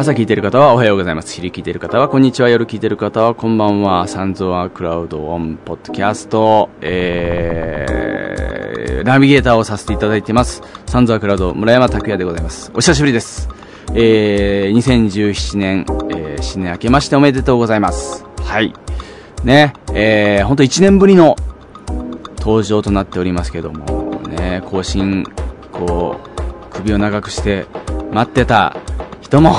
朝聞いてる方はおはようございます。昼聞いてる方はこんにちは。夜聞いてる方はこんばんは。サンゾアクラウドオンポッドキャスト、えー、ナビゲーターをさせていただいています。サンゾアクラウド村山拓也でございます。お久しぶりです。えー、2017年、えー、新年明けましておめでとうございます。はい。ね、えー、ほんと1年ぶりの登場となっておりますけども、ね、更新、こう、首を長くして待ってた人も、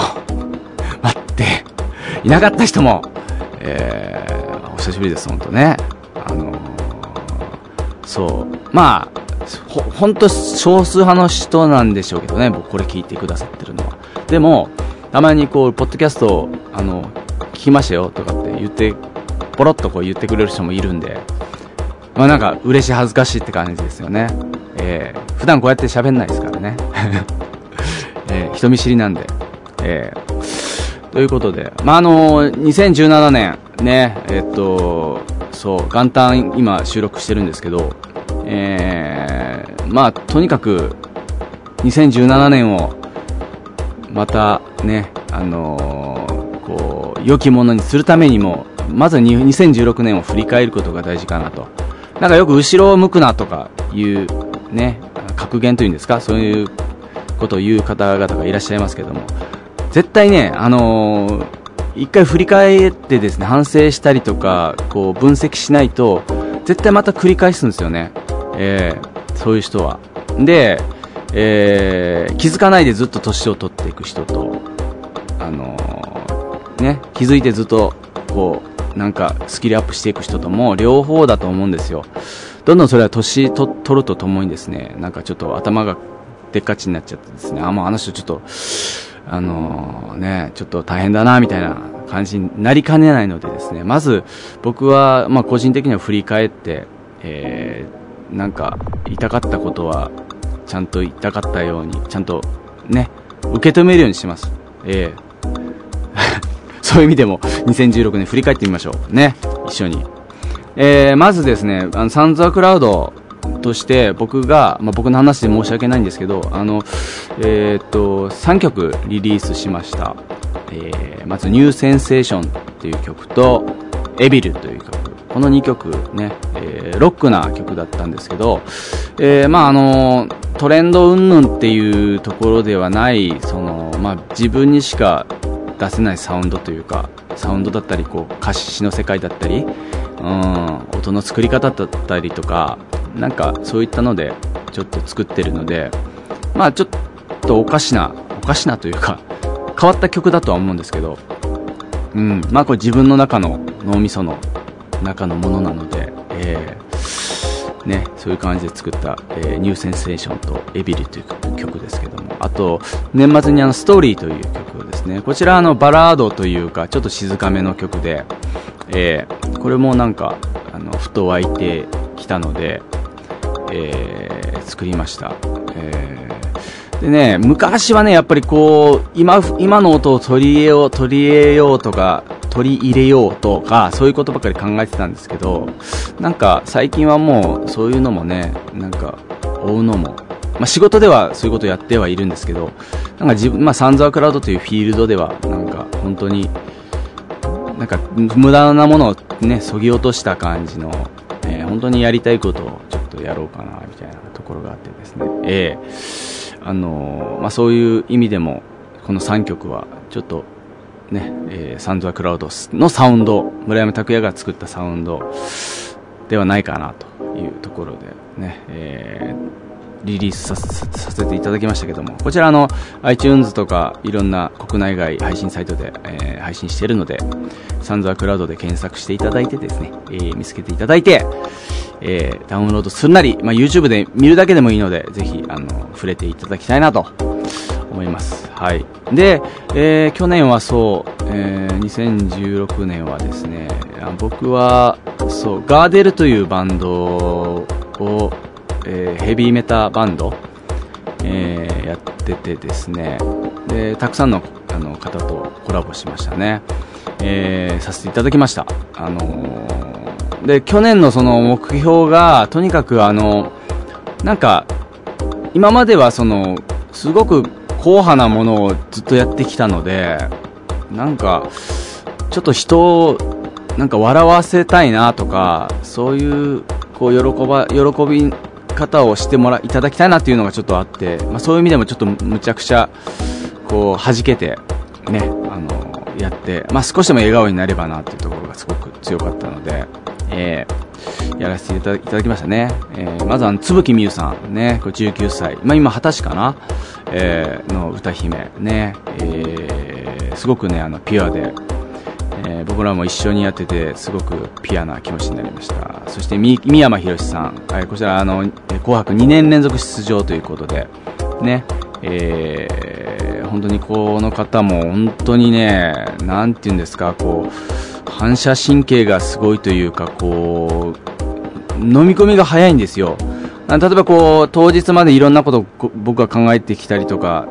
いなかった人も、えー、お久しぶりです、本当ね。あのそう、まあ、ほ、ほんと少数派の人なんでしょうけどね、僕これ聞いてくださってるのは。でも、たまにこう、ポッドキャスト、あの、聞きましたよとかって言って、ポロッとこう言ってくれる人もいるんで、まあなんか嬉しい恥ずかしいって感じですよね。えー、普段こうやって喋んないですからね。えー人見知りなんで。え、ということで、まああの2017年、ね、えっと、そう、元旦今収録してるんですけど、えー、まあとにかく、2017年を、またね、あのーこう、良きものにするためにも、まずに2016年を振り返ることが大事かなと。なんかよく後ろを向くなとかいう、ね、格言というんですか、そういうことを言う方々がいらっしゃいますけども、絶対ね、あのー一回振り返ってですね、反省したりとか、こう分析しないと、絶対また繰り返すんですよね。えーそういう人は。で、えー気づかないでずっと年を取っていく人と、あのーね、気づいてずっと、こう、なんか、スキルアップしていく人とも、両方だと思うんですよ。どんどんそれは年と取るとともにですね、なんかちょっと頭がでっかちになっちゃってですね、あ、もうあの人ちょっと、あのね、ちょっと大変だな、みたいな感じになりかねないのでですね、まず僕は、まあ個人的には振り返って、えー、なんか、言いたかったことは、ちゃんと言いたかったように、ちゃんとね、受け止めるようにします。ええ そういう意味でも2016年振り返ってみましょう。ね。一緒に。えー、まずですね、あの、サンズアクラウドとして僕が、まあ、僕の話で申し訳ないんですけど、あの、えーっと、3曲リリースしました。えー、まず、ニューセンセーションっていう曲と、エビルという曲。この2曲ね、えーロックな曲だったんですけど、えーまああの、トレンド云々っていうところではない、その、まあ自分にしか出せないサウンドというか、サウンドだったり、こう、歌詞の世界だったり、うん、音の作り方だったりとか、なんかそういったので、ちょっと作ってるので、まあちょっとおかしな、おかしなというか、変わった曲だとは思うんですけど、うん、まあこれ自分の中の脳みその中のものなので、えーね、そういう感じで作った、えーニューセンセーションとエビリという曲ですけども、あと、年末にあの、ストーリーという曲ですね。こちらあの、バラードというか、ちょっと静かめの曲で、えーこれもなんか、あの、ふと湧いてきたので、えー作りました。えーでね、昔はね、やっぱりこう、今、今の音を取り入れよう、取り入れようとか、取り入れようとか、そういうことばっかり考えてたんですけど、なんか最近はもう、そういうのもね、なんか、追うのも、まあ仕事ではそういうことやってはいるんですけど、なんか自分、まあサンザークラウドというフィールドでは、なんか本当に、なんか無駄なものをね、そぎ落とした感じの、えー本当にやりたいことをとやろうかな、みたいなところがあってですね。ええあのまあそういう意味でも、この3曲は、ちょっと、ね、えーサンドアクラウドのサウンド、村山拓也が作ったサウンドではないかなというところでね、えーリリースさせていただきましたけども、こちらの iTunes とかいろんな国内外配信サイトで、えー配信しているので、サンズアクラウドで検索していただいてですね、え見つけていただいて、えーダウンロードするなり、まあ、YouTube で見るだけでもいいので、ぜひ、あの、触れていただきたいなと思います。はい。で、えー去年はそう、えー2016年はですね、僕は、そう、ガーデルというバンドを、えーヘビーメタバンド、えーやっててですね、で、たくさんのあの方とコラボしましたね。えーさせていただきました。あのーで、去年のその目標が、とにかくあの、なんか、今まではその、すごく硬派なものをずっとやってきたので、なんか、ちょっと人を、なんか笑わせたいなとか、そういう、こう、喜ば、喜び方をしてもらいただきたいなっていうのがちょっとあって、まあ、そういう意味でもちょっとむちゃくちゃこう弾けてねあのやって、まあ、少しでも笑顔になればなっていうところがすごく強かったので、えー、やらせていただきましたね、えー、まずあの津吹みゆさんね。これ19歳、まあ、今二十歳かな、えー、の歌姫。ね、えー、すごくねあのピュアで。えー、僕らも一緒にやっててすごくピュアな気持ちになりました。そして三山ひろしさん、はい、こちらあの「紅白」2年連続出場ということで。ね。えー、本当にこの方も本当にねなんて言うんですかこう反射神経がすごいというかこう飲み込みが早いんですよ。例えばこう当日までいろんなことを僕は考えてきたりとか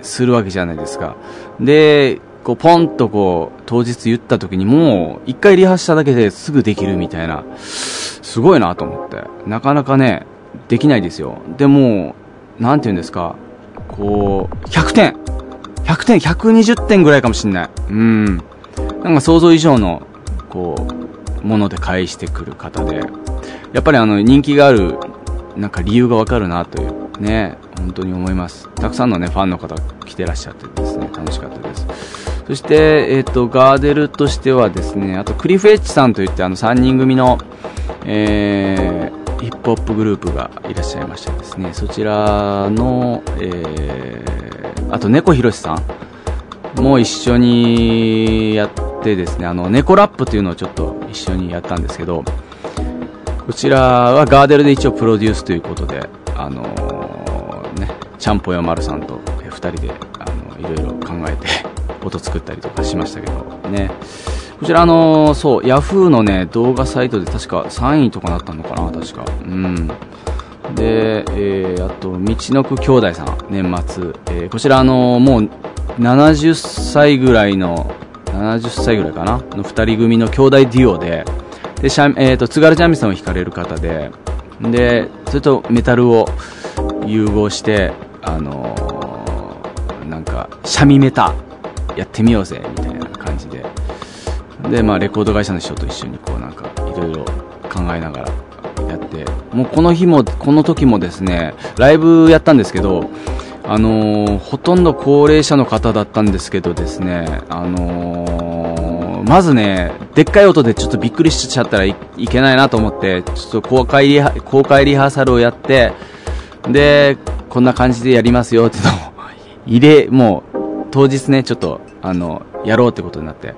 するわけじゃないですか。でこうポンとこう当日言った時にもう一回リハしただけですぐできるみたいな。すごいなと思って。なかなかねできないですよ。でもなんて言うんですか。こう100点。100点120点ぐらいかもしんない。うん。なんか想像以上のこうもので返してくる方でやっぱりあの人気があるなんか理由がわかるなというね本当に思います。たくさんのねファンの方来てらっしゃってですね楽しかったです。そして、えっ、ー、と、ガーデルとしてはですね、あとクリフエッジさんといってあの3人組の、えー、ヒップホップグループがいらっしゃいましてですね、そちらの、えー、あと猫ひろしさんも一緒にやってですね、あの、猫ラップというのをちょっと一緒にやったんですけど、こちらはガーデルで一応プロデュースということで、あのー、ね、ちゃんぽよまるさんと2人で、あの、いろいろ考えて 音作ったりとかしましたけど、ね。こちらあのー、そう、ヤフーのね、動画サイトで確か3位とかなったのかな、確か。うん。で、えー、あと、道のく兄弟さん、年末。えー、こちらあのー、もう、70歳ぐらいの、70歳ぐらいかな？の2人組の兄弟デュオで、で、しゃえっ、ー、と、津軽三味線を弾かれる方で、で、それとメタルを融合して、あのー、なんか、三味メタやってみようぜみたいな感じで。でまあレコード会社の人と一緒にこうなんかいろいろ考えながらやって。もうこの日もこの時もですねライブやったんですけどあのー、ほとんど高齢者の方だったんですけどですねあのー、まずねでっかい音でちょっとびっくりしちゃったらいけないなと思ってちょっと公開リハ公開リハーサルをやってでこんな感じでやりますよっていうのを 入れもう当日ね、ちょっと、あの、やろうってことになって。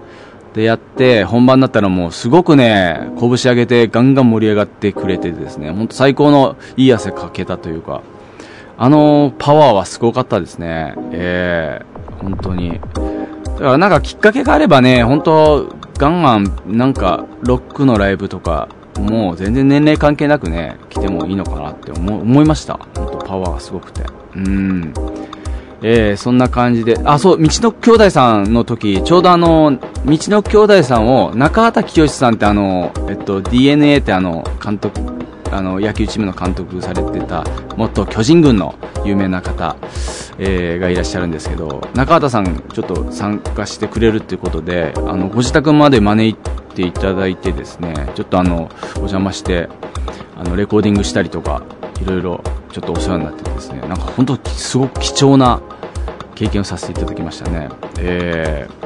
で、やって、本番だったらもうすごくね、拳上げてガンガン盛り上がってくれてですね、ほんと最高のいい汗かけたというか、あのパワーはすごかったですね。えー、本当に。だからなんかきっかけがあればね、本当ガンガンなんかロックのライブとか、もう全然年齢関係なくね、来てもいいのかなって思思いました。本当パワーがすごくて。うん。えー、そんな感じで、あ、そう、道の兄弟さんの時、ちょうどあの、道の兄弟さんを、中畑清さんってあの、えっと、DNA ってあの、監督、あの、野球チームの監督されてた、元巨人軍の有名な方、えー、がいらっしゃるんですけど、中畑さん、ちょっと参加してくれるっていうことで、あの、ご自宅まで招いていただいてですね、ちょっとあの、お邪魔して、あの、レコーディングしたりとか、いろいろ、ちょっとお世話になってですね、なんか本当すごく貴重な経験をさせていただきましたね。えー、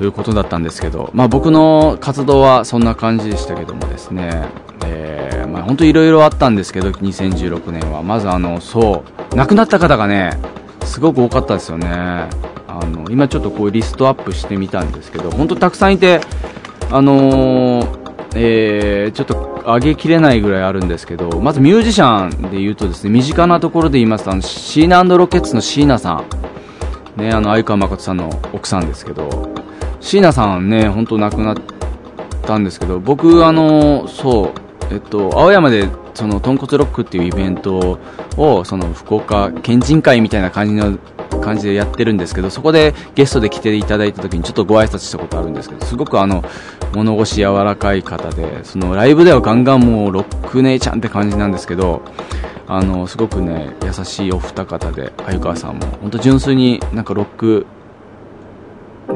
ということだったんですけど、まあ僕の活動はそんな感じでしたけどもですね、えー、まあ本当いろいろあったんですけど、2016年は。まずあの、そう、亡くなった方がね、すごく多かったですよね。あの、今ちょっとこうリストアップしてみたんですけど、本当たくさんいて、あのー、えー、ちょっと上げきれないぐらいあるんですけど、まずミュージシャンで言うとですね、身近なところで言いますと、あの、シーナロケッツの椎名さん。ね、あの、相川誠さんの奥さんですけど、椎名さんね、本当亡くなったんですけど、僕、あの、そう、えっと、青山で、その、豚骨ロックっていうイベントを、その、福岡県人会みたいな感じの、感じでやってるんですけど、そこでゲストで来ていただいた時にちょっとご挨拶したことあるんですけど、すごくあの、物腰柔らかい方で、そのライブではガンガンもうロック姉ちゃんって感じなんですけど、あのすごくね優しいお二方で鮎川さんも本当純粋になんかロック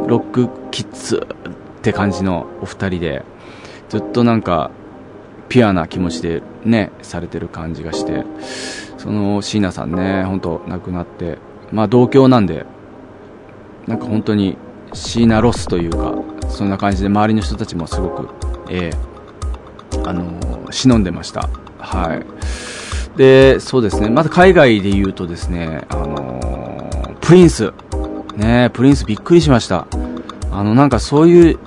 ロックキッズって感じのお二人でずっとなんかピュアな気持ちでねされてる感じがしてその椎名さんね本当亡くなってまあ同郷なんでなんか本当に椎名ロスというかそんな感じで周りの人たちもすごくええー、あのー、忍んでました。はい。でそうですね。また海外で言うとですねあのー、プリンス。ねプリンスびっくりしました。あのなんかそういう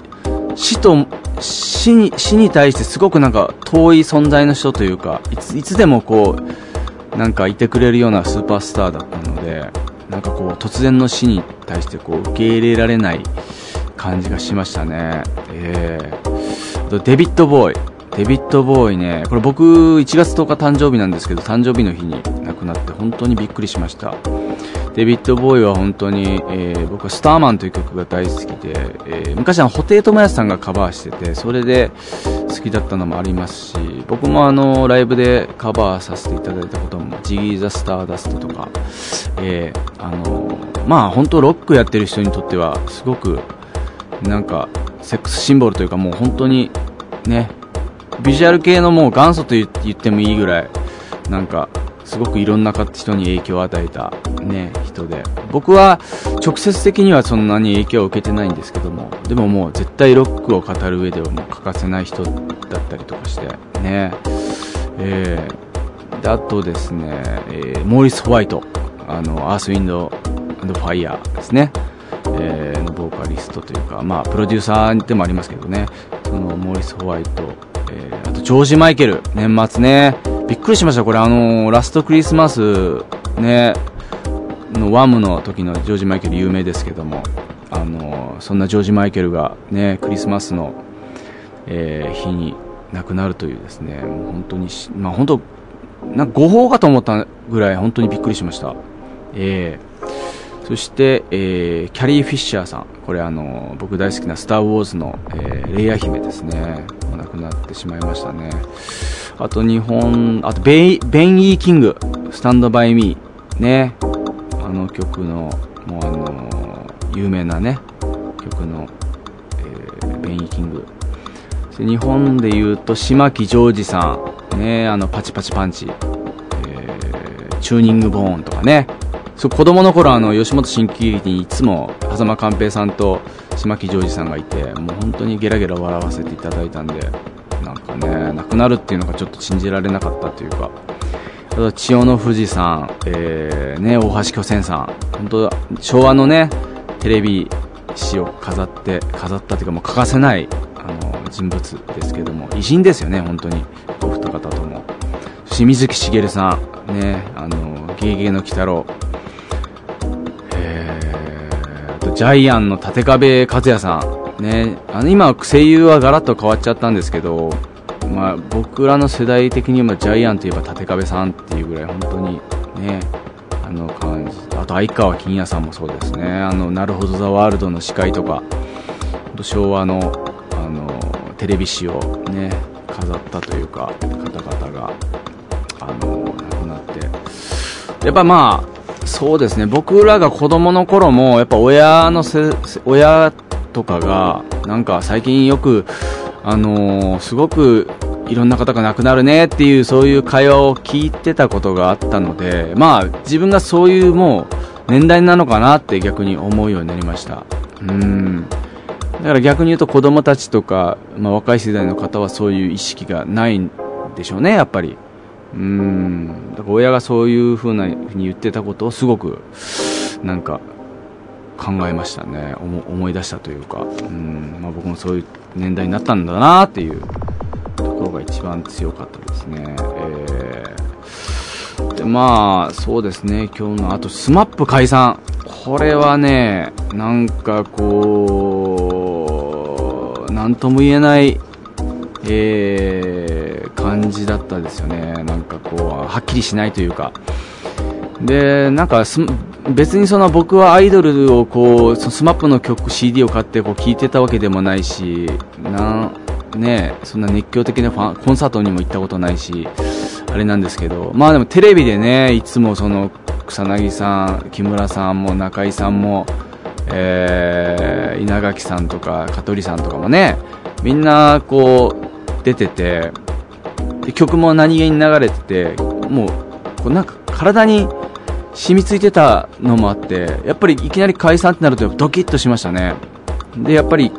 死と死に死に対してすごくなんか遠い存在の人というかいついつでもこうなんかいてくれるようなスーパースターだったのでなんかこう突然の死に対してこう受け入れられない感じがしましたね、えー、デビッド・ボーイ。デビッド・ボーイね。これ僕1月10日誕生日なんですけど誕生日の日に亡くなって本当にびっくりしました。デビッド・ボーイは本当に、えー、僕は「スターマン」という曲が大好きで、えー、昔は布袋寅泰さんがカバーしててそれで好きだったのもありますし僕もあのライブでカバーさせていただいたことも「ジギー・ザ・スターダスト」とか、えー、あのまあ本当ロックやってる人にとってはすごくなんかセックスシンボルというかもう本当にねビジュアル系のもう元祖と言ってもいいぐらいなんかすごくいろんな人に影響を与えた、ね、人で。僕は直接的にはそんなに影響を受けてないんですけどもでももう絶対ロックを語る上ではもう欠かせない人だったりとかしてね。えー、であとですね、えー、モーリス・ホワイトあのアース・ウィンド・ファイヤーですね、えー、のボーカリストというか、まあ、プロデューサーでもありますけどね。そのモーリス・ホワイト、えー、あとジョージ・マイケル年末ね。びっくりしました、これ、あの、ラストクリスマス、ね、のワムの時のジョージ・マイケル有名ですけども、あの、そんなジョージ・マイケルが、ね、クリスマスの、えー、日に亡くなるというですね、もう本当に、まあ、本当、なんか誤報かと思ったぐらい本当にびっくりしました。えー、そして、えー、キャリー・フィッシャーさん。これあの、僕大好きなスター・ウォーズの、えー、レイヤー姫ですね。亡くなってしまいましたね。あと日本、あとベイ、ベン・イー・キング、スタンド・バイ・ミー、ね、あの曲の、もうあの、有名なね、曲の、えー、ベン・イー・キング。日本で言うと、島木ジョージさん、ね、あの、パチパチパンチ、えー、チューニングボーンとかね、そう、子供の頃あの、吉本新喜劇にいつも、間寛平さんと島木ジョージさんがいて、もう本当にゲラゲラ笑わせていただいたんで、かね、亡くなるっていうのがちょっと信じられなかったというか、あと千代の富士さん、えー、ね、大橋巨泉さん、本当昭和のね、テレビ史を飾って、飾ったというかもう欠かせない、あの、人物ですけども、偉人ですよね、本当に。お二方とも。そして水木しげるさん、ね、あの、ゲゲゲの鬼太郎、えー、と、ジャイアンの立壁克也さん、ね、あの今、声優はガラッと変わっちゃったんですけど、まあ、僕らの世代的にはジャイアンといえば立壁さんっていうぐらい本当にね、あの感じ、あと相川金也さんもそうですね、あの、なるほどザワールドの司会とか、昭和の、あの、テレビ史をね、飾ったというか、方々が、あの、亡くなって、やっぱまあ、そうですね、僕らが子供の頃も、やっぱ親のせ、親とかが、なんか最近よく、あのー、すごくいろんな方が亡くなるねっていうそういう会話を聞いてたことがあったので、まあ自分がそういうもう年代なのかなって逆に思うようになりました。うん。だから逆に言うと子供たちとか、まあ若い世代の方はそういう意識がないんでしょうね、やっぱり。うん。だから親がそういうふうに言ってたことをすごく、なんか考えましたね。思い出したというか、うん。まあ、僕もそういう年代になったんだなっていう。ところが一番強かったですね、えー、でまあそうですね。今日のあと SMAP 解散。これはねなんかこう何とも言えないえー、感じだったですよね。なんかこうはっきりしないというか。でなんか別にその僕はアイドルをこう、スマップの曲、CD を買ってこう聴いてたわけでもないし、なね、そんな熱狂的なファンコンサートにも行ったことないし、あれなんですけど、まあでもテレビでね、いつもその、草薙さん、木村さんも中井さんも、えー、稲垣さんとか香取さんとかもね、みんなこう、出てて、曲も何気に流れてて、もう、こうなんか体に染みついてたのもあって、やっぱりいきなり解散ってなるとドキッとしましたね。で、やっぱり、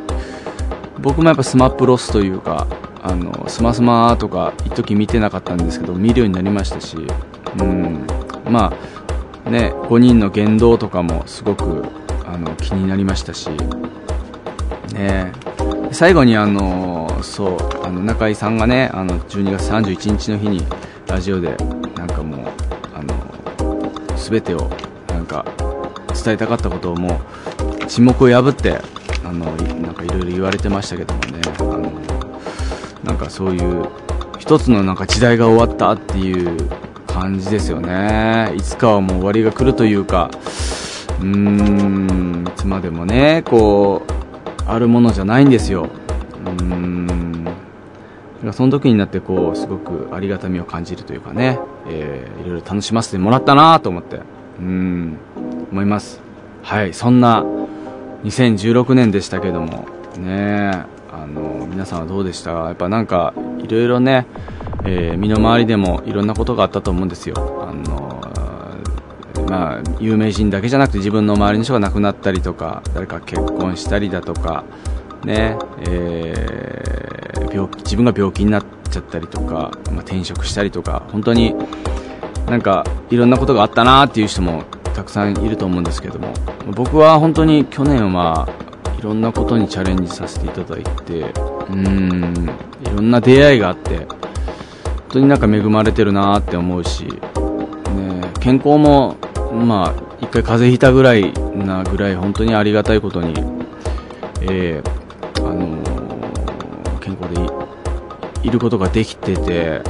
僕もやっぱスマップロスというか、あの、スマスマとか一時見てなかったんですけど、見るようになりましたし、うん、まあ、ね、5人の言動とかもすごくあの気になりましたし、ね、最後にあのそうあの中居さんがねあの12月31日の日にラジオでなんかもう全てをなんか伝えたかったことをもう沈黙を破ってあのなんかいろいろ言われてましたけどもね。あのなんかそういう一つのなんか時代が終わったっていう感じですよね。いつかはもう終わりが来るというか。うーんいつまでもねこうあるものじゃないんですよ。うーん。その時になってこうすごくありがたみを感じるというかね、えー、いろいろ楽しませてもらったなと思ってうん思います。はいそんな2016年でしたけどもねあの皆さんはどうでした？やっぱなんかいろいろね、えー、身の回りでもいろんなことがあったと思うんですよ。あのまあ、有名人だけじゃなくて自分の周りの人が亡くなったりとか誰か結婚したりだとか、ねえー、病自分が病気になっちゃったりとか、まあ、転職したりとか本当になんかいろんなことがあったなっていう人もたくさんいると思うんですけども僕は本当に去年はいろんなことにチャレンジさせていただいてうんいろんな出会いがあって本当になんか恵まれてるなって思うし、ね、健康もまあ、一回風邪ひいたぐらいなぐらい、本当にありがたいことに、えー、あの、いることができてて、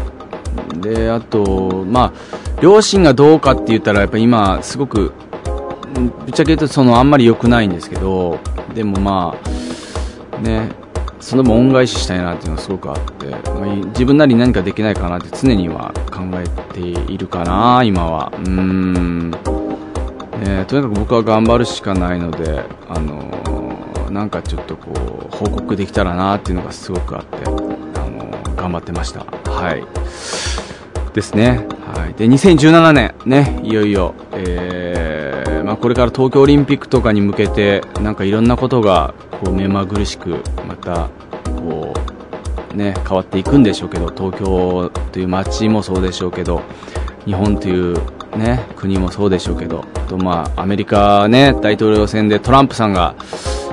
で、あと、まあ、両親がどうかって言ったら、やっぱ今、すごく、ぶっちゃけ言うと、その、あんまり良くないんですけど、でもまあ、ね、その分恩返ししたいなっていうのはすごくあって、まあ、自分なりに何かできないかなって常には考えているかな、今は。うーん。ね、とにかく僕は頑張るしかないので、あのー、なんかちょっとこう、報告できたらなっていうのがすごくあって、頑張ってました。はい。ですね。はい。で、2017年、ね、いよいよ、えー、まあ、これから東京オリンピックとかに向けて、なんかいろんなことが、こう、目まぐるしく、また、こう、ね、変わっていくんでしょうけど、東京という街もそうでしょうけど、日本というね、国もそうでしょうけど、とまあ、アメリカね、大統領選でトランプさんが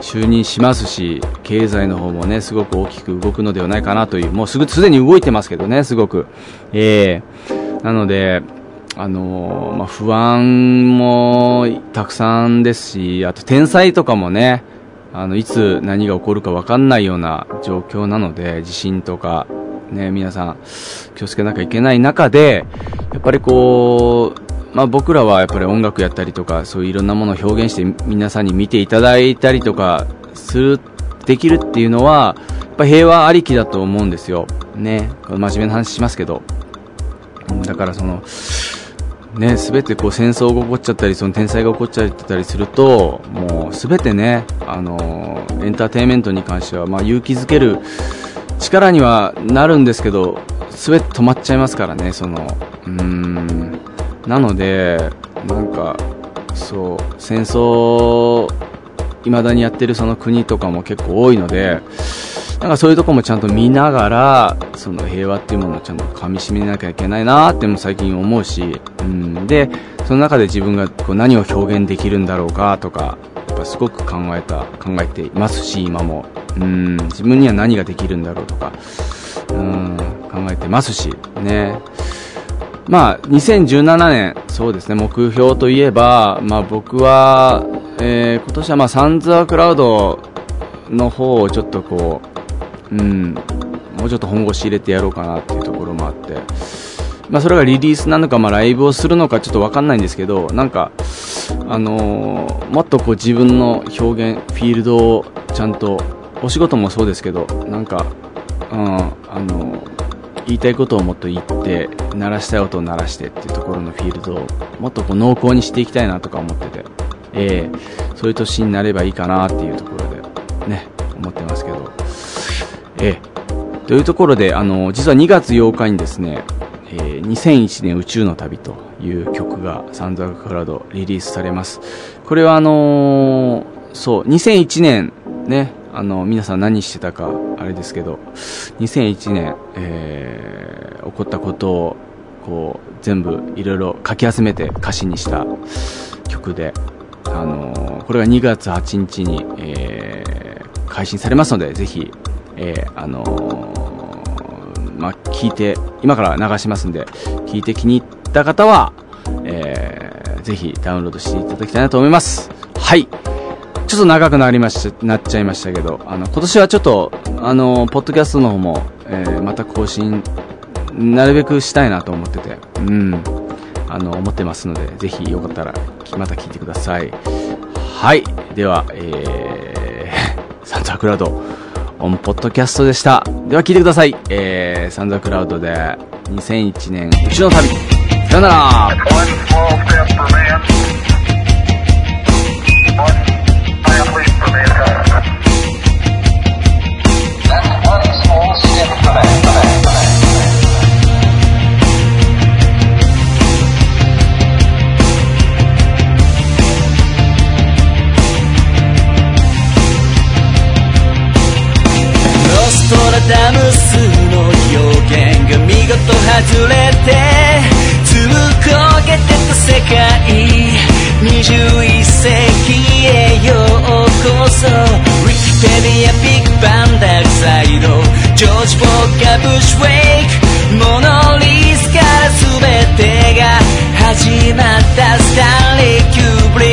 就任しますし、経済の方もね、すごく大きく動くのではないかなという、もうすぐ、すでに動いてますけどね、すごく。えー、なので、あのー、まあ、不安もたくさんですし、あと天才とかもね、あの、いつ何が起こるか分かんないような状況なので、地震とか、ね、皆さん気をつけなきゃいけない中で、やっぱりこう、まあ、僕らはやっぱり音楽やったりとかそういういろんなものを表現して皆さんに見ていただいたりとかするできるっていうのはやっぱ平和ありきだと思うんですよ、ね、真面目な話しますけど。だからそのね、すべてこう戦争が起こっちゃったり、その天災が起こっちゃったりすると、もうすべてね、あのエンターテインメントに関しては、まあ、勇気づける力にはなるんですけど、すべて止まっちゃいますからね、その、うん、なので、なんか、そう、戦争、未だにやってるその国とかも結構多いので、なんかそういうとこもちゃんと見ながら、その平和っていうものをちゃんと噛み締めなきゃいけないなっても最近思うし、うん、で、その中で自分がこう何を表現できるんだろうかとか、やっぱすごく考えた、考えていますし、今も。うん、自分には何ができるんだろうとか、うん、考えてますし、ね。まあ、2017年、そうですね、目標といえば、まあ僕は、えー、今年はまあサンズアクラウドの方をちょっとこう、うん、もうちょっと本腰入れてやろうかなっていうところもあって、まあそれがリリースなのか、まあライブをするのかちょっとわかんないんですけど、なんか、あのー、もっとこう自分の表現、フィールドをちゃんと、お仕事もそうですけど、なんか、うん、あのー言いたいことをもっと言って鳴らしたい音を鳴らしてっていうところのフィールドをもっとこう濃厚にしていきたいなとか思ってて、えー、そういう年になればいいかなっていうところでね思ってますけど、えー、というところであの実は2月8日にですね、えー、2001年宇宙の旅という曲がサンザークラウドリリースされます。これはあのー、そう2001年ねあの皆さん何してたかあれですけど2001年、えー、起こったことをこう全部いろいろ書き集めて歌詞にした曲で、あの、これが2月8日に、えー、配信されますのでぜひ、えー、あの、まあ、聞いて今から流しますんで聞いて気に入った方は、えー、ぜひダウンロードしていただきたいなと思います。はい。ちょっと長くなりましなっちゃいましたけど、あの、今年はちょっと、あの、ポッドキャストの方も、えー、また更新、なるべくしたいなと思ってて、うん、あの、思ってますので、ぜひよかったら、また聞いてください。はい。では、えー、サンザクラウド、 on ポッドキャストでした。では聞いてください。えー、サンザクラウドで、2001年、宇宙の旅。さよなら外れてつぶこげてた世界21世紀へようこそ。ウィキペディアビッグバンダルサイドジョージ・フォーカブッシュウェイクモノリスから全てが始まった。スタンリー・キューブリ